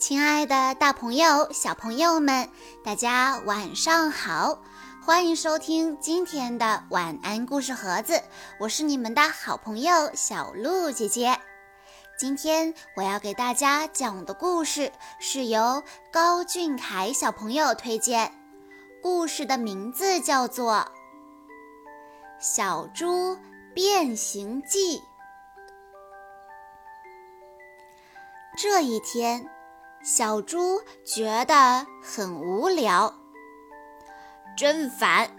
亲爱的，大朋友、小朋友们，大家晚上好！欢迎收听今天的晚安故事盒子，我是你们的好朋友小鹿姐姐。今天我要给大家讲的故事是由高俊凯小朋友推荐，故事的名字叫做《小猪变形记》。这一天。小猪觉得很无聊，真烦。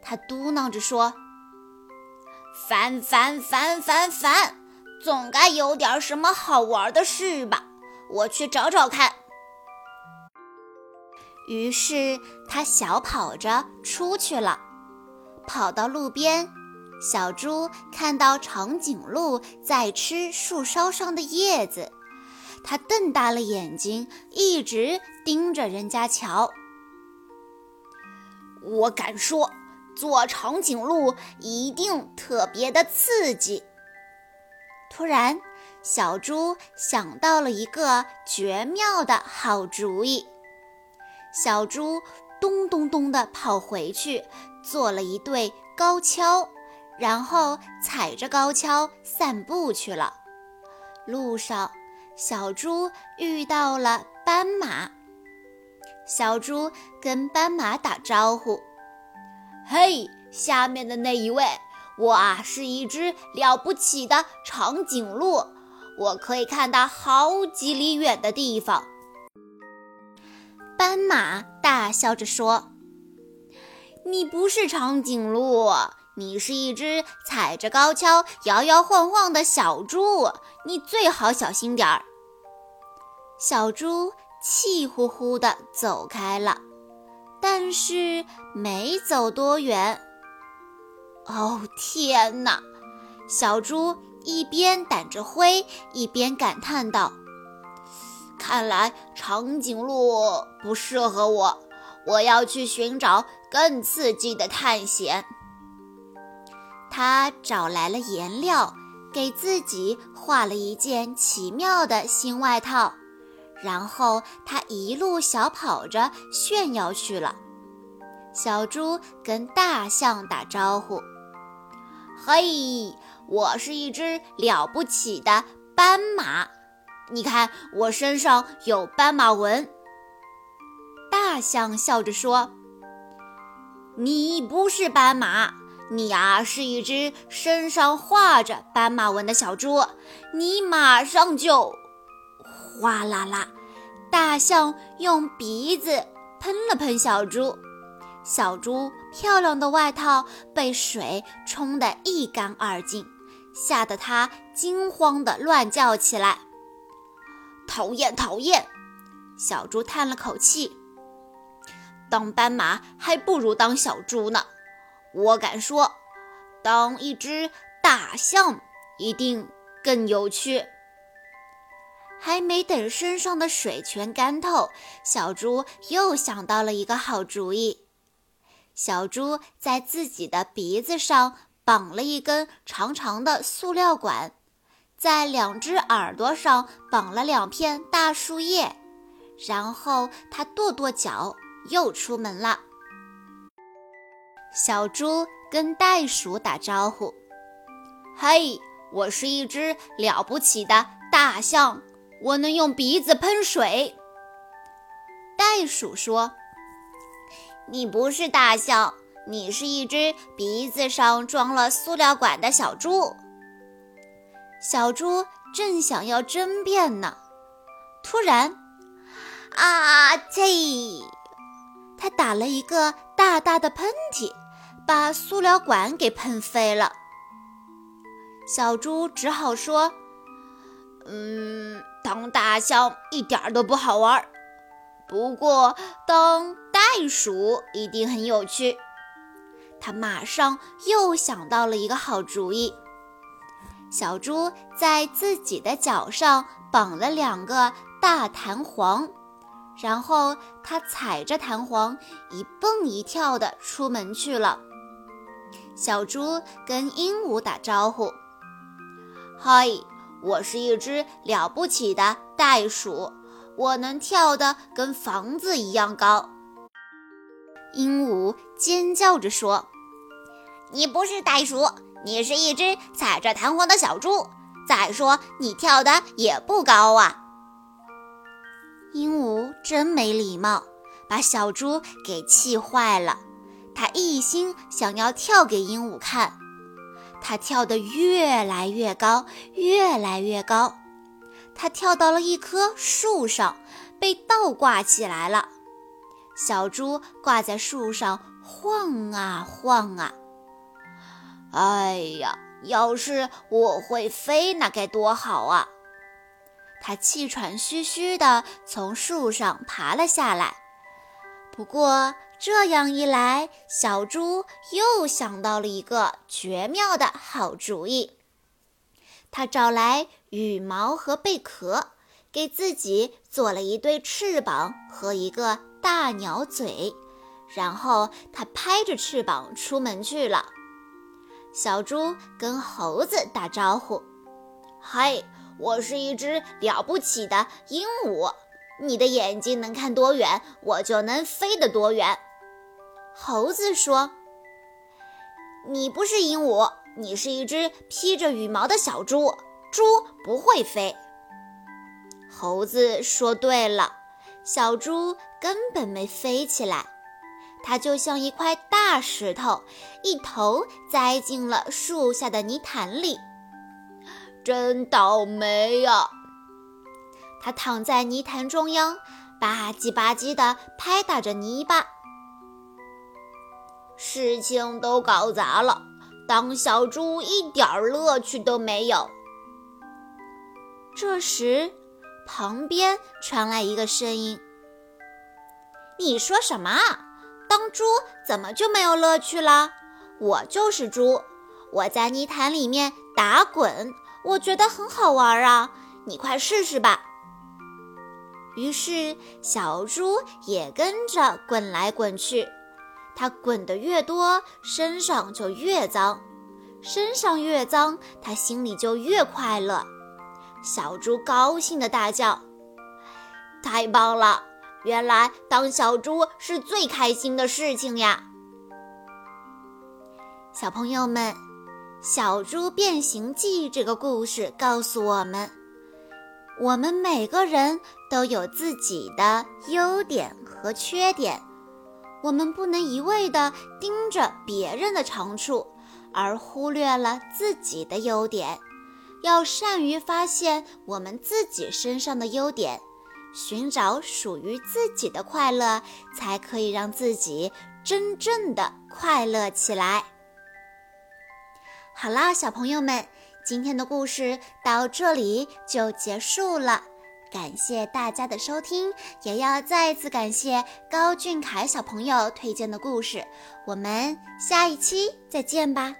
他嘟囔着说：“烦烦烦烦烦，总该有点什么好玩的事吧？我去找找看。”于是他小跑着出去了。跑到路边，小猪看到长颈鹿在吃树梢上的叶子。他瞪大了眼睛，一直盯着人家瞧。我敢说，做长颈鹿一定特别的刺激。突然，小猪想到了一个绝妙的好主意。小猪咚咚咚地跑回去，做了一对高跷，然后踩着高跷散步去了。路上。小猪遇到了斑马，小猪跟斑马打招呼：“嘿，下面的那一位，我啊是一只了不起的长颈鹿，我可以看到好几里远的地方。”斑马大笑着说：“你不是长颈鹿。”你是一只踩着高跷摇摇晃晃的小猪，你最好小心点儿。小猪气呼呼地走开了，但是没走多远。哦天哪！小猪一边掸着灰，一边感叹道：“看来长颈鹿不适合我，我要去寻找更刺激的探险。”他找来了颜料，给自己画了一件奇妙的新外套，然后他一路小跑着炫耀去了。小猪跟大象打招呼：“嘿，我是一只了不起的斑马，你看我身上有斑马纹。”大象笑着说：“你不是斑马。”你呀，是一只身上画着斑马纹的小猪，你马上就哗啦啦！大象用鼻子喷了喷小猪，小猪漂亮的外套被水冲得一干二净，吓得它惊慌地乱叫起来。讨厌，讨厌！小猪叹了口气，当斑马还不如当小猪呢。我敢说，当一只大象一定更有趣。还没等身上的水全干透，小猪又想到了一个好主意。小猪在自己的鼻子上绑了一根长长的塑料管，在两只耳朵上绑了两片大树叶，然后它跺跺脚，又出门了。小猪跟袋鼠打招呼：“嘿，我是一只了不起的大象，我能用鼻子喷水。”袋鼠说：“你不是大象，你是一只鼻子上装了塑料管的小猪。”小猪正想要争辩呢，突然，啊嚏！他打了一个大大的喷嚏。把塑料管给喷飞了，小猪只好说：“嗯，当大象一点都不好玩，不过当袋鼠一定很有趣。”他马上又想到了一个好主意。小猪在自己的脚上绑了两个大弹簧，然后他踩着弹簧一蹦一跳地出门去了。小猪跟鹦鹉打招呼：“嗨，我是一只了不起的袋鼠，我能跳得跟房子一样高。”鹦鹉尖叫着说：“你不是袋鼠，你是一只踩着弹簧的小猪。再说，你跳的也不高啊。”鹦鹉真没礼貌，把小猪给气坏了。他一心想要跳给鹦鹉看，他跳得越来越高，越来越高。他跳到了一棵树上，被倒挂起来了。小猪挂在树上晃啊晃啊。哎呀，要是我会飞，那该多好啊！他气喘吁吁地从树上爬了下来。不过这样一来，小猪又想到了一个绝妙的好主意。他找来羽毛和贝壳，给自己做了一对翅膀和一个大鸟嘴，然后他拍着翅膀出门去了。小猪跟猴子打招呼：“嗨！”我是一只了不起的鹦鹉，你的眼睛能看多远，我就能飞得多远。猴子说：“你不是鹦鹉，你是一只披着羽毛的小猪，猪不会飞。”猴子说：“对了，小猪根本没飞起来，它就像一块大石头，一头栽进了树下的泥潭里。”真倒霉呀！它躺在泥潭中央，吧唧吧唧地拍打着泥巴。事情都搞砸了，当小猪一点乐趣都没有。这时，旁边传来一个声音：“你说什么？当猪怎么就没有乐趣了？我就是猪，我在泥潭里面打滚。”我觉得很好玩啊，你快试试吧。于是小猪也跟着滚来滚去，它滚得越多，身上就越脏，身上越脏，它心里就越快乐。小猪高兴地大叫：“太棒了！原来当小猪是最开心的事情呀！”小朋友们。《小猪变形记》这个故事告诉我们，我们每个人都有自己的优点和缺点，我们不能一味地盯着别人的长处，而忽略了自己的优点。要善于发现我们自己身上的优点，寻找属于自己的快乐，才可以让自己真正的快乐起来。好啦，小朋友们，今天的故事到这里就结束了。感谢大家的收听，也要再次感谢高俊凯小朋友推荐的故事。我们下一期再见吧。